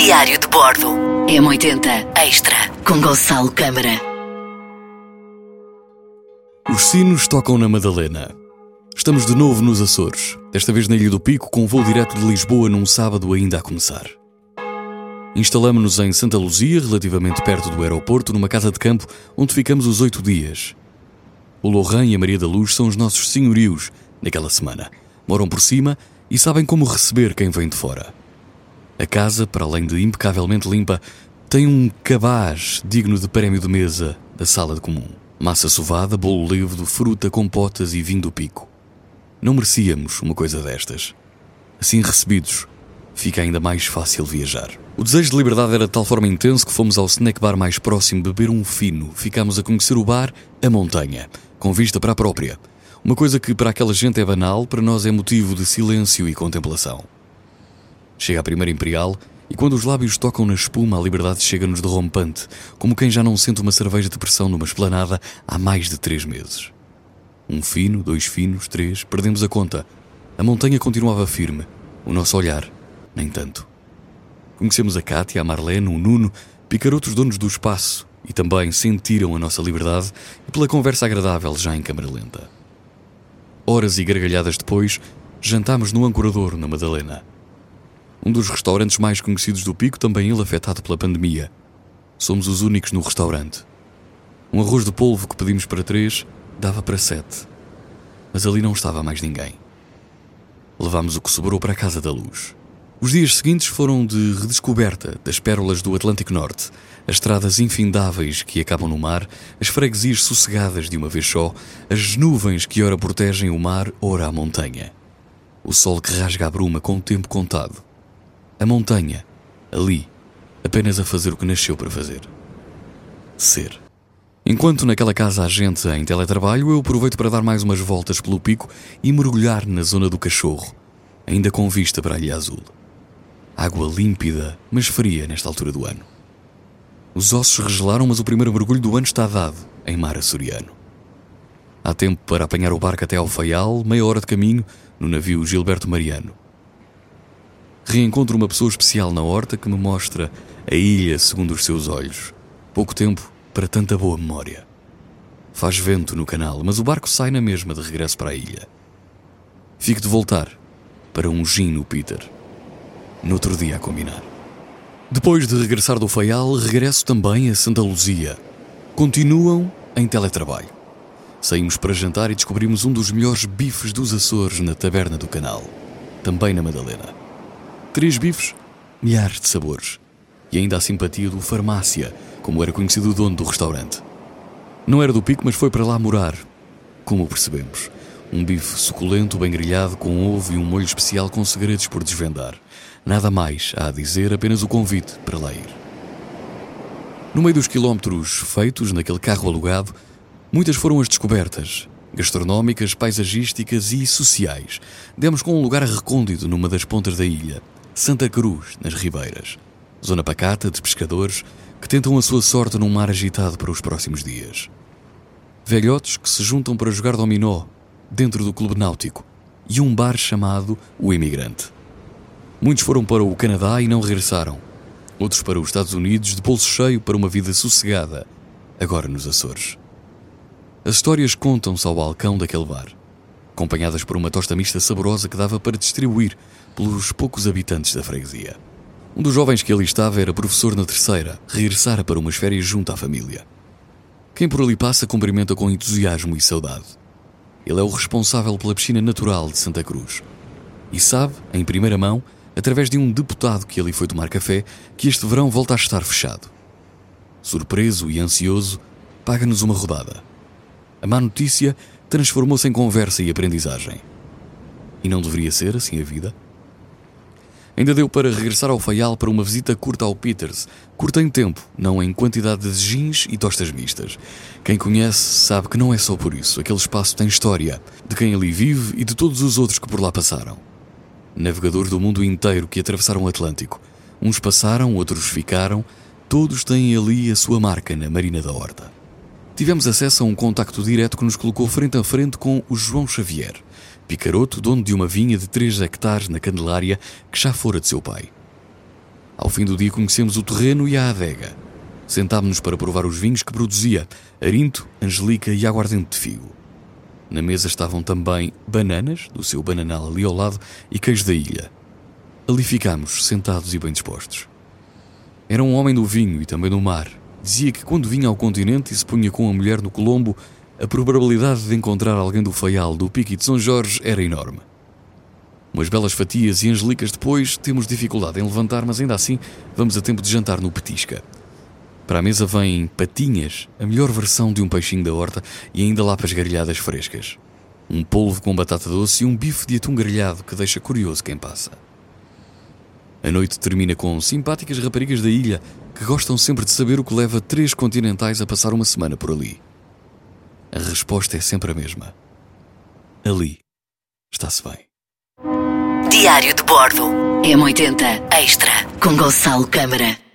Diário de Bordo. M80 Extra com Gonçalo Câmara. Os sinos tocam na Madalena. Estamos de novo nos Açores, desta vez na Ilha do Pico, com voo direto de Lisboa num sábado ainda a começar. Instalamos-nos em Santa Luzia, relativamente perto do aeroporto, numa casa de campo onde ficamos os oito dias. O Lohan e a Maria da Luz são os nossos senhorios naquela semana. Moram por cima e sabem como receber quem vem de fora. A casa, para além de impecavelmente limpa, tem um cabaz digno de prémio de mesa da sala de comum. Massa sovada, bolo levo, fruta, compotas e vinho do pico. Não merecíamos uma coisa destas. Assim recebidos, fica ainda mais fácil viajar. O desejo de liberdade era de tal forma intenso que fomos ao snack bar mais próximo beber um fino. Ficámos a conhecer o bar A Montanha, com vista para a própria. Uma coisa que para aquela gente é banal, para nós é motivo de silêncio e contemplação. Chega a primeira Imperial e quando os lábios tocam na espuma, a liberdade chega-nos derrompante, como quem já não sente uma cerveja de pressão numa esplanada há mais de três meses. Um fino, dois finos, três, perdemos a conta. A montanha continuava firme, o nosso olhar, nem tanto. Conhecemos a Cátia, a Marlene, o Nuno, picarotos donos do espaço, e também sentiram a nossa liberdade pela conversa agradável já em câmara lenta. Horas e gargalhadas depois, jantámos no Ancorador, na Madalena. Um dos restaurantes mais conhecidos do Pico, também ele afetado pela pandemia. Somos os únicos no restaurante. Um arroz de polvo que pedimos para três dava para sete. Mas ali não estava mais ninguém. Levámos o que sobrou para a Casa da Luz. Os dias seguintes foram de redescoberta das pérolas do Atlântico Norte, as estradas infindáveis que acabam no mar, as freguesias sossegadas de uma vez só, as nuvens que ora protegem o mar, ora a montanha. O sol que rasga a bruma com o tempo contado. A montanha, ali, apenas a fazer o que nasceu para fazer. Ser. Enquanto naquela casa há gente em teletrabalho, eu aproveito para dar mais umas voltas pelo pico e mergulhar na zona do cachorro, ainda com vista para a Ilha Azul. Água límpida, mas fria nesta altura do ano. Os ossos regelaram, mas o primeiro mergulho do ano está dado em mar açoriano. Há tempo para apanhar o barco até ao Faial, meia hora de caminho, no navio Gilberto Mariano reencontro uma pessoa especial na horta que me mostra a ilha segundo os seus olhos. Pouco tempo para tanta boa memória. Faz vento no canal, mas o barco sai na mesma de regresso para a ilha. Fico de voltar para um gin no Peter. No outro dia a combinar. Depois de regressar do Faial, regresso também a Santa Luzia. Continuam em teletrabalho. Saímos para jantar e descobrimos um dos melhores bifes dos Açores na taberna do canal, também na Madalena. Três bifes, milhares de sabores. E ainda a simpatia do Farmácia, como era conhecido o dono do restaurante. Não era do pico, mas foi para lá morar. Como percebemos. Um bife suculento, bem grelhado, com ovo e um molho especial com segredos por desvendar. Nada mais há a dizer, apenas o convite para lá ir. No meio dos quilómetros feitos naquele carro alugado, muitas foram as descobertas, gastronómicas, paisagísticas e sociais. Demos com um lugar recôndito numa das pontas da ilha, Santa Cruz, nas Ribeiras. Zona pacata de pescadores que tentam a sua sorte num mar agitado para os próximos dias. Velhotes que se juntam para jogar dominó dentro do clube náutico e um bar chamado O Imigrante. Muitos foram para o Canadá e não regressaram. Outros para os Estados Unidos de bolso cheio para uma vida sossegada, agora nos Açores. As histórias contam-se ao balcão daquele bar, acompanhadas por uma tosta mista saborosa que dava para distribuir pelos poucos habitantes da freguesia. Um dos jovens que ali estava era professor na terceira, regressara para umas férias junto à família. Quem por ali passa cumprimenta com entusiasmo e saudade. Ele é o responsável pela piscina natural de Santa Cruz. E sabe, em primeira mão, através de um deputado que ali foi tomar café, que este verão volta a estar fechado. Surpreso e ansioso, paga-nos uma rodada. A má notícia transformou-se em conversa e aprendizagem. E não deveria ser assim a vida? Ainda deu para regressar ao Faial para uma visita curta ao Peters, curta em tempo, não em quantidade de jeans e tostas mistas. Quem conhece sabe que não é só por isso. Aquele espaço tem história, de quem ali vive e de todos os outros que por lá passaram. Navegadores do mundo inteiro que atravessaram o Atlântico. Uns passaram, outros ficaram, todos têm ali a sua marca na Marina da Horta. Tivemos acesso a um contacto direto que nos colocou frente a frente com o João Xavier Picaroto, dono de uma vinha de 3 hectares na Candelária, que já fora de seu pai. Ao fim do dia conhecemos o terreno e a adega. Sentámos-nos para provar os vinhos que produzia, Arinto, Angelica e aguardente de figo. Na mesa estavam também bananas, do seu bananal ali ao lado, e queijo da ilha. Ali ficámos, sentados e bem dispostos. Era um homem do vinho e também do mar. Dizia que quando vinha ao continente e se punha com a mulher no Colombo, a probabilidade de encontrar alguém do Faial, do Pique de São Jorge era enorme. Umas belas fatias e angelicas depois, temos dificuldade em levantar, mas ainda assim vamos a tempo de jantar no Petisca. Para a mesa vêm patinhas, a melhor versão de um peixinho da horta e ainda lapas grelhadas frescas. Um polvo com batata doce e um bife de atum grelhado que deixa curioso quem passa. A noite termina com simpáticas raparigas da ilha que gostam sempre de saber o que leva três continentais a passar uma semana por ali. A resposta é sempre a mesma. Ali está-se bem. Diário de Bordo. M80 Extra com Gonçalo Câmara.